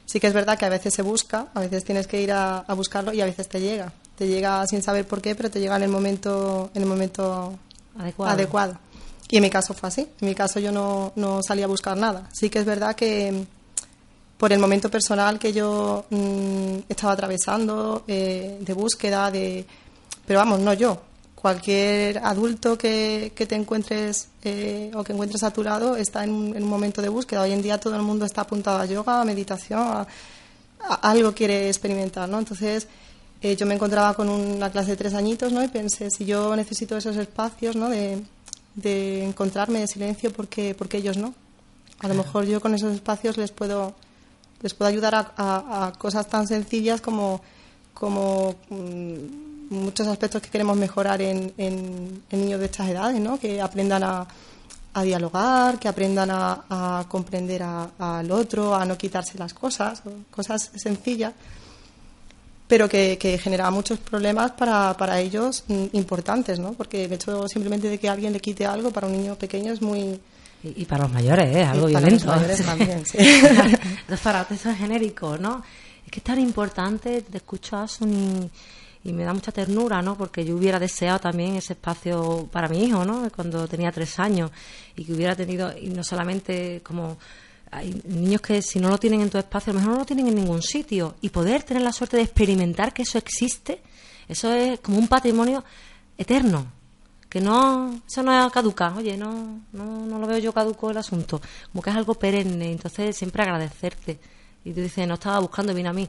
sí que es verdad que a veces se busca, a veces tienes que ir a, a, buscarlo y a veces te llega. Te llega sin saber por qué, pero te llega en el momento, en el momento adecuado. Y en mi caso fue así. En mi caso yo no, no salí a buscar nada. Sí que es verdad que mm, por el momento personal que yo mm, estaba atravesando, eh, de búsqueda, de... Pero vamos, no yo. Cualquier adulto que, que te encuentres eh, o que encuentres a tu lado está en un, momento de búsqueda. Hoy en día todo el mundo está apuntado a yoga, a meditación, a, algo quiere experimentar, ¿no? Entonces eh, yo me encontraba con una clase de tres añitos, ¿no? Y pensé, si yo necesito esos espacios, ¿no? De, de encontrarme de silencio porque, porque ellos no. A lo mejor yo con esos espacios les puedo, les puedo ayudar a, cosas tan sencillas como, como mm, muchos aspectos que queremos mejorar en, en, niños de estas edades, ¿no? que aprendan a, a dialogar, que aprendan a, a comprender al otro, a no quitarse las cosas, cosas sencillas pero que, que generaba muchos problemas para, para ellos importantes, ¿no? Porque el hecho simplemente de que alguien le quite algo para un niño pequeño es muy... Y, para los mayores, ¿eh? Algo violento. Para los mayores también, sí. para eso es genérico, ¿no? Es que es tan importante, te escucho a Asun y, me da mucha ternura, ¿no? Porque yo hubiera deseado también ese espacio para mi hijo, ¿no? Cuando tenía tres años y que hubiera tenido, y no solamente como hay niños que si no lo tienen en tu espacio, a lo mejor no lo tienen en ningún sitio. Y poder tener la suerte de experimentar que eso existe, eso es como un patrimonio eterno. Que no, eso no es caduca. Oye, no, no, no lo veo yo caduco el asunto. Como que es algo perenne. Entonces, siempre agradecerte. Y tú dices, no estaba buscando, viene a mí.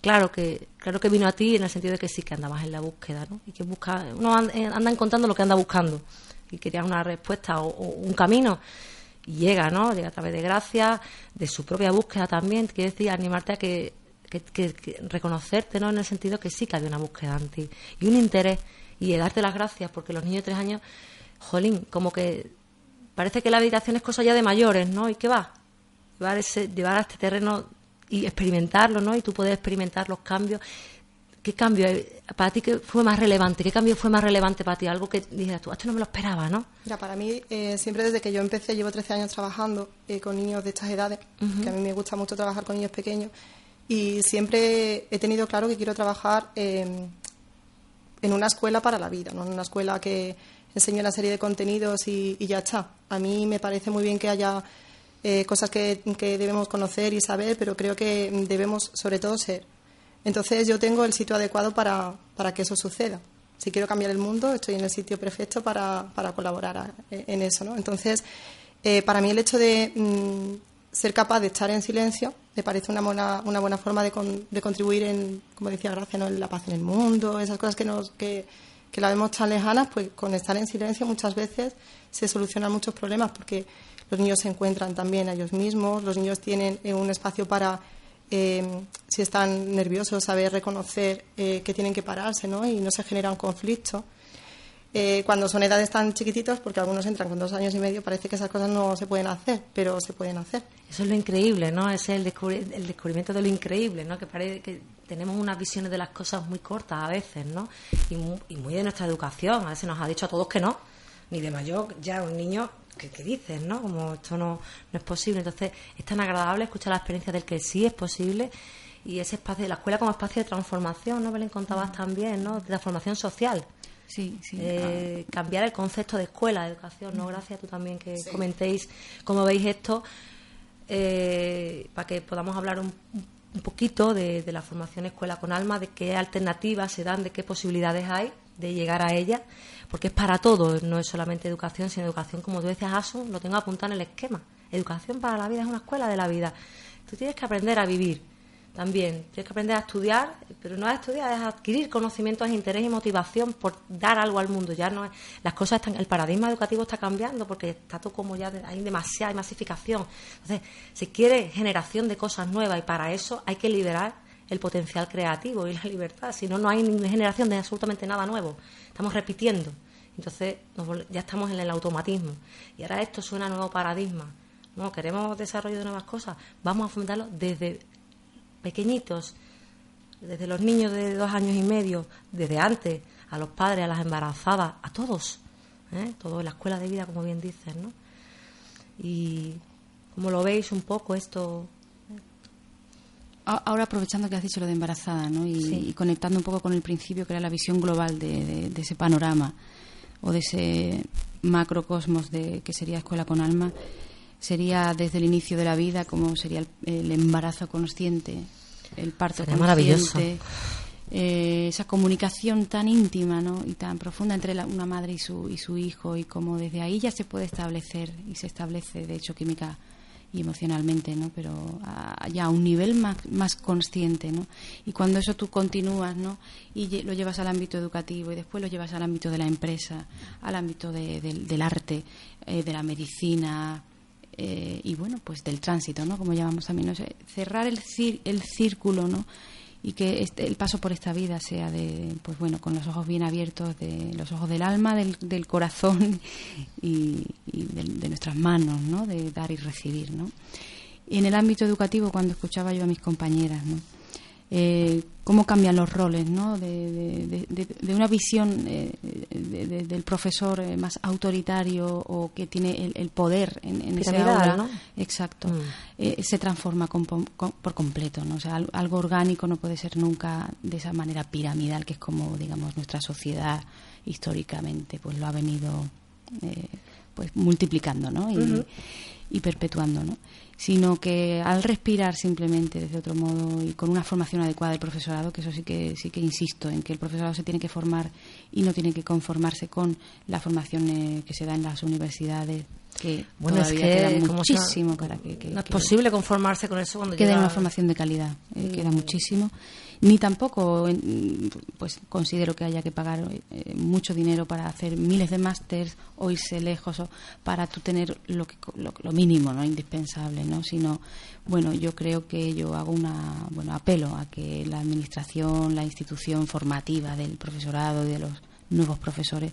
claro que claro que vino a ti en el sentido de que sí que andabas en la búsqueda, ¿no? Y que busca, uno eh, anda encontrando lo que anda buscando y querías una respuesta o, un camino llega, ¿no? Llega a través de gracia, de su propia búsqueda también, quiere decir, animarte a que, reconocerte, ¿no? En el sentido que sí que había una búsqueda en ti y un interés y darte las gracias porque los niños de tres años, jolín, como que parece que la habitación es cosa ya de mayores, ¿no? ¿Y qué va? Llevar, llevar a este terreno y experimentarlo, ¿no? Y tú puedes experimentar los cambios. ¿Qué cambio para ti que fue más relevante? ¿Qué cambio fue más relevante para ti? Algo que dijeras tú, esto no me lo esperaba, ¿no? Ya, para mí, eh, siempre desde que yo empecé, llevo 13 años trabajando eh, con niños de estas edades, que a mí me gusta mucho trabajar con niños pequeños, y siempre he tenido claro que quiero trabajar en una escuela para la vida, no en una escuela que enseñe una serie de contenidos y, y ya está. A mí me parece muy bien que haya eh, cosas que, debemos conocer y saber, pero creo que debemos sobre todo ser. Entonces yo tengo el sitio adecuado para, para que eso suceda. Si quiero cambiar el mundo, estoy en el sitio perfecto para, para colaborar en eso. ¿no? Entonces, eh, para mí el hecho de mm, ser capaz de estar en silencio me parece una buena, una buena forma de, de contribuir en, como decía Gracia, en la paz en el mundo, esas cosas que, nos, que, que la vemos tan lejanas, pues con estar en silencio muchas veces se solucionan muchos problemas porque los niños se encuentran también a ellos mismos, los niños tienen eh, un espacio para, eh, si están nerviosos, saber reconocer eh, que tienen que pararse ¿no? y no se genera un conflicto. cuando son edades tan chiquititos, porque algunos entran con dos años y medio, parece que esas cosas no se pueden hacer, pero se pueden hacer. Eso es lo increíble, ¿no? Es el, el descubrimiento de lo increíble, ¿no? Que parece que tenemos unas visiones de las cosas muy cortas a veces, ¿no? Y muy, y muy de nuestra educación. A veces nos ha dicho a todos que no, ni de mayor, ya un niño ¿qué, dices, no? Como esto no, no es posible. Entonces, es tan agradable escuchar la experiencia del que sí es posible y ese espacio de la escuela como espacio de transformación, ¿no? Belén contabas mm. también, ¿no? De transformación social. Sí, sí. Eh, cambiar el concepto de escuela, de educación, ¿no? Gracias a tú también que comentéis cómo veis esto, eh, para que podamos hablar un, un poquito de, de, la formación escuela con alma, de qué alternativas se dan, de qué posibilidades hay de llegar a ella porque es para todo, no es solamente educación, sino educación, como tú decías, Aso, lo tengo apuntado en el esquema. Educación para la vida es una escuela de la vida. Tú tienes que aprender a vivir también, tienes que aprender a estudiar, pero no a estudiar, es adquirir conocimientos, interés y motivación por dar algo al mundo. Ya no las cosas están, el paradigma educativo está cambiando porque está todo como ya hay demasiada masificación. Entonces, se quiere generación de cosas nuevas y para eso hay que liberar el potencial creativo y la libertad. Si no, no hay generación de absolutamente nada nuevo estamos repitiendo. Entonces ya estamos en el automatismo. Y ahora esto suena a nuevo paradigma. No, queremos desarrollo de nuevas cosas. Vamos a fomentarlo desde pequeñitos, desde los niños de dos años y medio, desde antes, a los padres, a las embarazadas, a todos. ¿eh? Todo en la escuela de vida, como bien dices, ¿no? Y como lo veis un poco esto Ahora aprovechando que has dicho lo de embarazada ¿no? y, conectando un poco con el principio que era la visión global de, ese panorama o de ese macrocosmos de que sería escuela con alma, sería desde el inicio de la vida como sería el, embarazo consciente, el parto consciente, eh, esa comunicación tan íntima ¿no? y tan profunda entre una madre y su, y su hijo y como desde ahí ya se puede establecer y se establece de hecho química y emocionalmente, ¿no? Pero ya a un nivel más, más consciente, ¿no? Y cuando eso tú continúas, ¿no? Y lo llevas al ámbito educativo y después lo llevas al ámbito de la empresa, al ámbito del arte, eh, de la medicina eh, y bueno, pues del tránsito, ¿no? Como llamamos también, ¿no? cerrar el, el círculo, ¿no? Y que este, el paso por esta vida sea de, pues bueno, con los ojos bien abiertos, de los ojos del alma, del, del corazón y, de, nuestras manos, ¿no? De dar y recibir, ¿no? Y en el ámbito educativo, cuando escuchaba yo a mis compañeras, ¿no? Eh, cómo cambian los roles, ¿no? De, una visión eh, del profesor eh, más autoritario o que tiene el, poder en, en ese aula, exacto, mm. se transforma por completo, ¿no? O sea, algo orgánico no puede ser nunca de esa manera piramidal que es como, digamos, nuestra sociedad históricamente, pues lo ha venido, pues multiplicando, ¿no? Y, y perpetuando, ¿no? Sino que al respirar simplemente desde otro modo y con una formación adecuada del profesorado, que eso sí que sí que insisto en que el profesorado se tiene que formar y no tiene que conformarse con la formación eh, que se da en las universidades que todavía queda muchísimo para que, no es posible conformarse con eso cuando queda una formación de calidad eh, queda muchísimo ni tampoco pues considero que haya que pagar eh, mucho dinero para hacer miles de másters o irse lejos o para tú tener lo, que, lo, mínimo no indispensable no sino bueno yo creo que yo hago una bueno apelo a que la administración la institución formativa del profesorado de los nuevos profesores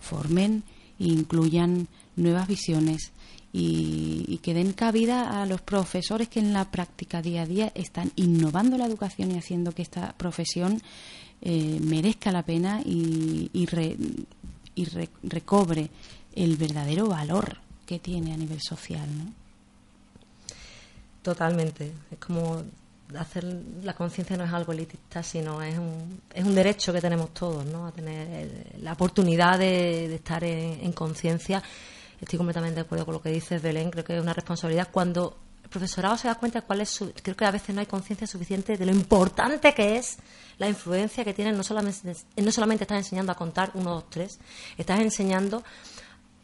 formen e incluyan nuevas visiones y, que den cabida a los profesores que en la práctica día a día están innovando la educación y haciendo que esta profesión eh, merezca la pena y, y, recobre el verdadero valor que tiene a nivel social. ¿no? Totalmente. Es como hacer la conciencia no es algo elitista, sino es un, es un derecho que tenemos todos, ¿no? A tener la oportunidad de, estar en conciencia Estoy completamente de acuerdo con lo que dices, Belén. Creo que es una responsabilidad cuando el profesorado se da cuenta de cuál es su. Creo que a veces no hay conciencia suficiente de lo importante que es la influencia que tienen. No solamente, no solamente estás enseñando a contar uno, dos, tres, estás enseñando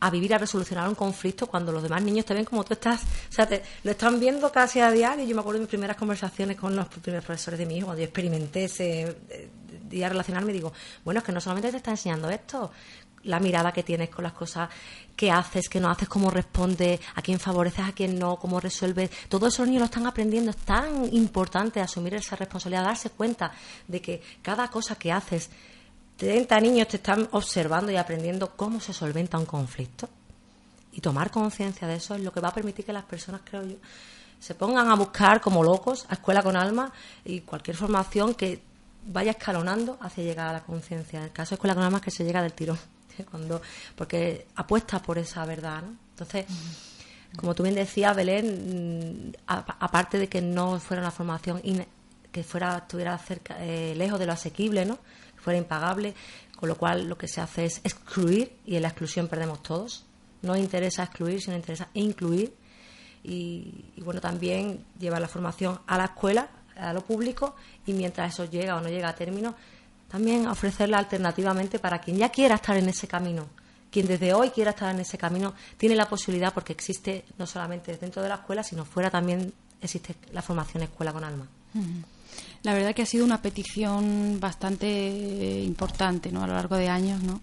a vivir, a resolucionar un conflicto cuando los demás niños te ven como tú estás, o sea, te, lo están viendo casi a diario. Yo me acuerdo de mis primeras conversaciones con los primeros profesores de mi hijo, cuando yo experimenté ese eh, día relacionarme, digo, bueno, es que no solamente te está enseñando esto, la mirada que tienes con las cosas que haces, que no haces, cómo respondes, a quién favoreces, a quién no, cómo resuelves. Todo eso los niños lo están aprendiendo. Es tan importante asumir esa responsabilidad, darse cuenta de que cada cosa que haces, 30 niños te están observando y aprendiendo cómo se solventa un conflicto. Y tomar conciencia de eso es lo que va a permitir que las personas, creo yo, se pongan a buscar como locos a escuela con alma y cualquier formación que vaya escalonando hacia llegar a la conciencia. En el caso de escuela con alma es que se llega del tirón cuando porque apuesta por esa verdad, ¿no? Entonces, como tú bien decías, Belén, mm, aparte de que no fuera una formación que fuera estuviera cerca, eh, lejos de lo asequible, ¿no? Que fuera impagable, con lo cual lo que se hace es excluir y en la exclusión perdemos todos. No interesa excluir, sino interesa incluir y, y bueno, también llevar la formación a la escuela, a lo público y mientras eso llega o no llega a término, también ofrecerla alternativamente para quien ya quiera estar en ese camino. Quien desde hoy quiera estar en ese camino tiene la posibilidad porque existe no solamente dentro de la escuela, sino fuera también existe la formación escuela con alma. La verdad que ha sido una petición bastante importante ¿no? a lo largo de años, ¿no?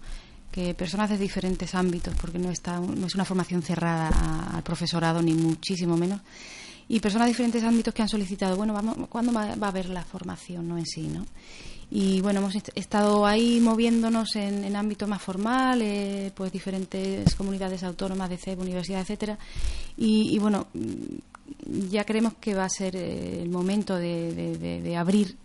que personas de diferentes ámbitos, porque no, está, no es una formación cerrada al profesorado, ni muchísimo menos, y personas de diferentes ámbitos que han solicitado, bueno, vamos, ¿cuándo va, a haber la formación no en sí? ¿no? Y bueno hemos estado ahí moviéndonos en, en ámbito más formal eh, pues diferentes comunidades autónomas de CEP, universidad etcétera. Y, bueno ya creemos que va a ser eh, el momento de, de, abrir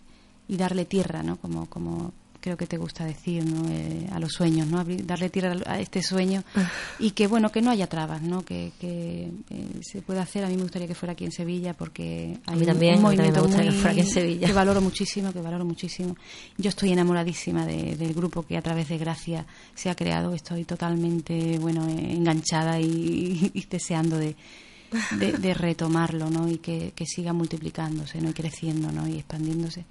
y darle tierra no como como creo que te gusta decir ¿no? Eh, a los sueños no darle tierra a este sueño y que bueno que no haya trabas no que, que eh, se pueda hacer a mí me gustaría que fuera aquí en Sevilla porque hay a mí también, un movimiento me que fuera aquí en Sevilla que valoro muchísimo que valoro muchísimo yo estoy enamoradísima del grupo que a través de Gracia se ha creado estoy totalmente bueno enganchada y, deseando de, de, retomarlo ¿no? y que, que siga multiplicándose ¿no? y creciendo ¿no? y expandiéndose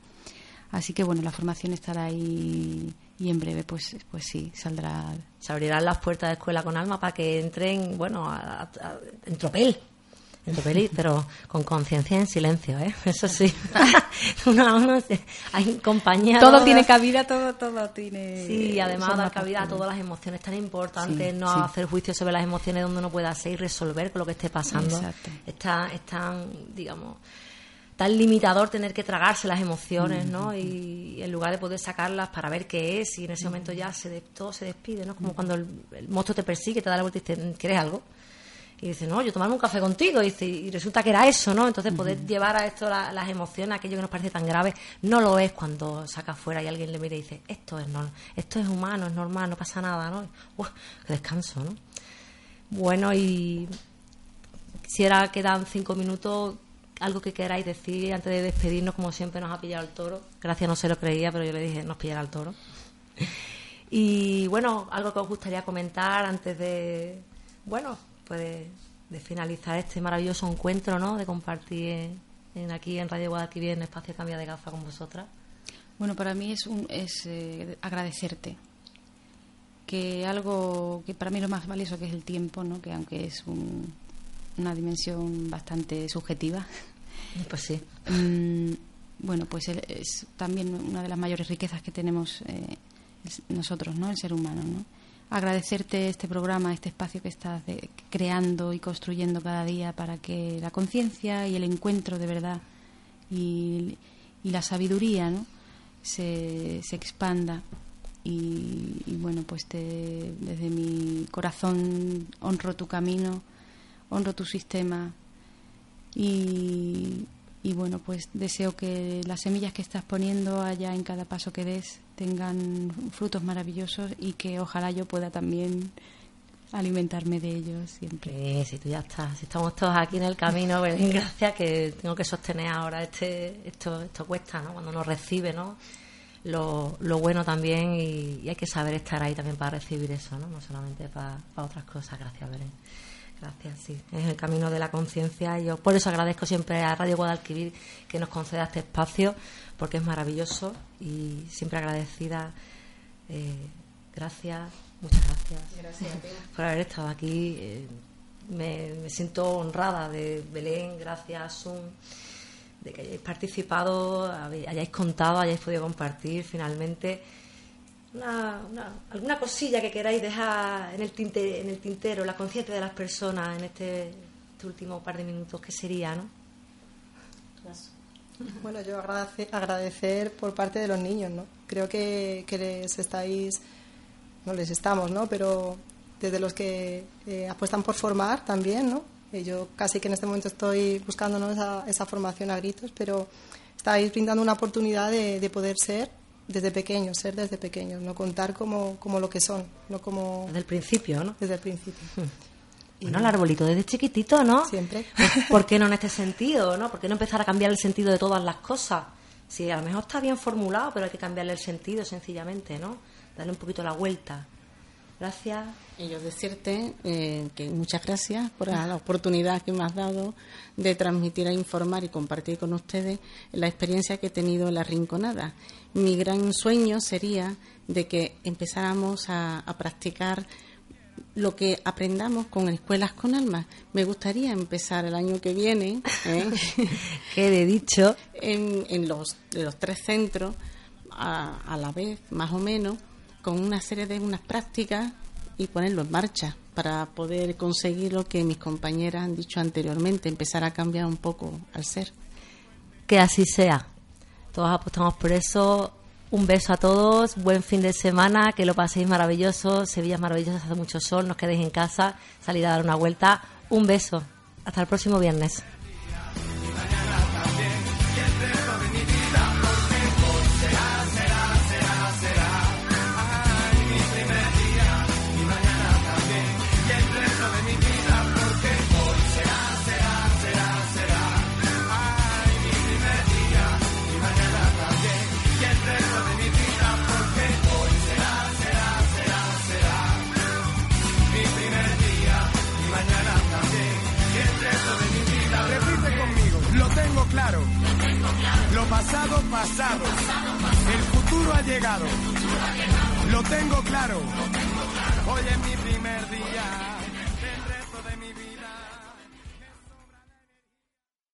Así que bueno, la formación estará ahí y en breve pues pues sí, saldrá. Se abrirán las puertas de Escuela con Alma para que entren, bueno, en tropel. En tropel, pero con conciencia y en silencio, ¿eh? Eso sí. hay compañía. Todo tiene cabida, todo, todo tiene. Sí, y además dar cabida a todas las emociones tan importantes, no hacer juicio sobre las emociones donde uno pueda ser y resolver con lo que esté pasando. Exacto. Está, están, digamos tan limitador tener que tragarse las emociones, ¿no? Y en lugar de poder sacarlas para ver qué es, y en ese momento ya se todo se despide, ¿no? Como cuando el, monstruo te persigue, te da la vuelta y dice, ¿quieres algo? Y dice, no, yo tomarme un café contigo. Y, dice, y resulta que era eso, ¿no? Entonces, poder llevar a esto las emociones, aquello que nos parece tan grave, no lo es cuando saca afuera y alguien le mira y dice, esto es, normal, esto es humano, es normal, no pasa nada, ¿no? Uf, qué descanso, ¿no? Bueno, y quisiera que dan cinco minutos algo que queráis decir antes de despedirnos, como siempre nos ha pillado el toro. Gracias, no se lo creía, pero yo le dije, nos pillará el toro. Y bueno, algo que os gustaría comentar antes de, bueno, pues de, finalizar este maravilloso encuentro, ¿no? De compartir en, aquí en Radio Guadalquivir en Espacio Cambia de Gafa con vosotras. Bueno, para mí es, un, es eh, agradecerte que algo que para mí es lo más valioso que es el tiempo, ¿no? Que aunque es una dimensión bastante subjetiva, pues sí. Mm, bueno, pues es también una de las mayores riquezas que tenemos eh, nosotros, ¿no? El ser humano, ¿no? Agradecerte este programa, este espacio que estás creando y construyendo cada día para que la conciencia y el encuentro de verdad y, la sabiduría, ¿no? Se, se expanda y, bueno, pues desde mi corazón honro tu camino, honro tu sistema y, y bueno, pues deseo que las semillas que estás poniendo allá en cada paso que des tengan frutos maravillosos y que ojalá yo pueda también alimentarme de ellos siempre. Sí, sí, tú ya estás. Si estamos todos aquí en el camino, pues, gracias que tengo que sostener ahora este, esto, esto cuesta, ¿no? Cuando nos recibe, ¿no? Lo, lo bueno también y, hay que saber estar ahí también para recibir eso, ¿no? No solamente para, para otras cosas. Gracias, Belén. Gracias, sí. Es el camino de la conciencia. Yo por eso agradezco siempre a Radio Guadalquivir que nos conceda este espacio, porque es maravilloso y siempre agradecida. Eh, gracias, muchas gracias, gracias por haber estado aquí. Eh, me, siento honrada de Belén, gracias, Zoom, de que hayáis participado, hayáis contado, hayáis podido compartir finalmente una, alguna cosilla que queráis dejar en el, tinte, en el tintero, la conciencia de las personas en este, este, último par de minutos, ¿qué sería, no? Bueno, yo agradecer, agradecer por parte de los niños, ¿no? Creo que, que les estáis, no les estamos, ¿no? Pero desde los que eh, apuestan por formar también, ¿no? Eh, yo casi que en este momento estoy buscando esa, esa, formación a gritos, pero estáis brindando una oportunidad de, de poder ser desde pequeños, ser desde pequeños, no contar como, como lo que son, no como... Desde el principio, ¿no? Desde el principio. Y bueno, el arbolito desde chiquitito, ¿no? Siempre. ¿Por qué no en este sentido, no? ¿Por qué no empezar a cambiar el sentido de todas las cosas? Si a lo mejor está bien formulado, pero hay que cambiarle el sentido sencillamente, ¿no? Darle un poquito la vuelta. Gracias. Y yo decirte eh, que muchas gracias por la oportunidad que me has dado de transmitir, a informar y compartir con ustedes la experiencia que he tenido en la Rinconada. Mi gran sueño sería de que empezáramos a, practicar lo que aprendamos con escuelas con alma. Me gustaría empezar el año que viene, ¿eh? que de dicho, en, en los, de los tres centros a, a la vez, más o menos, con una serie de unas prácticas y ponerlo en marcha para poder conseguir lo que mis compañeras han dicho anteriormente, empezar a cambiar un poco al ser. Que así sea. Todos apostamos por eso. Un beso a todos, buen fin de semana, que lo paséis maravilloso. Sevilla es maravillosa, hace mucho sol, nos quedéis en casa, salid a dar una vuelta. Un beso. Hasta el próximo viernes. Pasado, pasado. El futuro ha llegado. Lo tengo claro. Hoy es mi primer día.